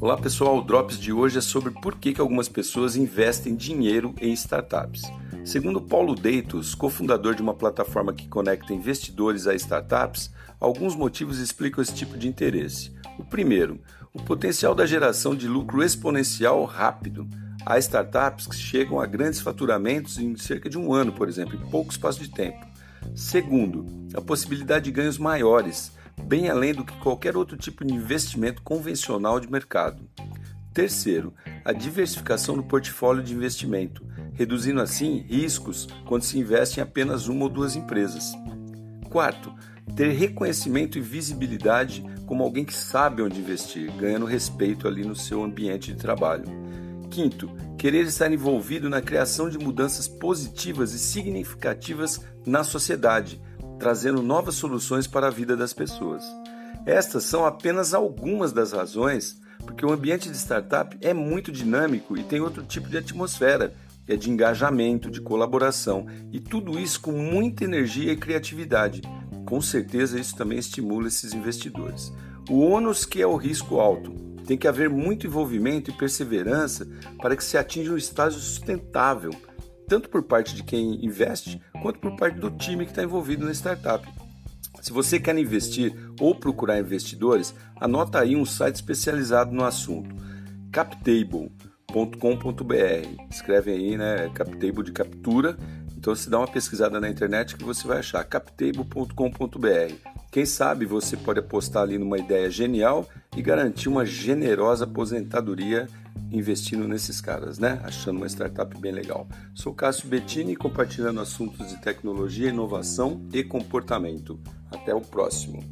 Olá pessoal, o Drops de hoje é sobre por que, que algumas pessoas investem dinheiro em startups. Segundo Paulo Deitos, cofundador de uma plataforma que conecta investidores a startups, alguns motivos explicam esse tipo de interesse. O primeiro, o potencial da geração de lucro exponencial rápido. Há startups que chegam a grandes faturamentos em cerca de um ano, por exemplo, em pouco espaço de tempo. Segundo, a possibilidade de ganhos maiores bem além do que qualquer outro tipo de investimento convencional de mercado. Terceiro, a diversificação do portfólio de investimento, reduzindo assim riscos quando se investe em apenas uma ou duas empresas. Quarto, ter reconhecimento e visibilidade como alguém que sabe onde investir, ganhando respeito ali no seu ambiente de trabalho. Quinto, querer estar envolvido na criação de mudanças positivas e significativas na sociedade, trazendo novas soluções para a vida das pessoas. Estas são apenas algumas das razões porque o ambiente de startup é muito dinâmico e tem outro tipo de atmosfera, é de engajamento, de colaboração e tudo isso com muita energia e criatividade. Com certeza isso também estimula esses investidores. O ônus que é o risco alto. Tem que haver muito envolvimento e perseverança para que se atinja um estágio sustentável tanto por parte de quem investe, quanto por parte do time que está envolvido na startup. Se você quer investir ou procurar investidores, anota aí um site especializado no assunto, captable.com.br. Escreve aí, né, captable de captura. Então se dá uma pesquisada na internet que você vai achar captable.com.br. Quem sabe você pode apostar ali numa ideia genial e garantir uma generosa aposentadoria investindo nesses caras, né? Achando uma startup bem legal. Sou Cássio Bettini, compartilhando assuntos de tecnologia, inovação e comportamento. Até o próximo.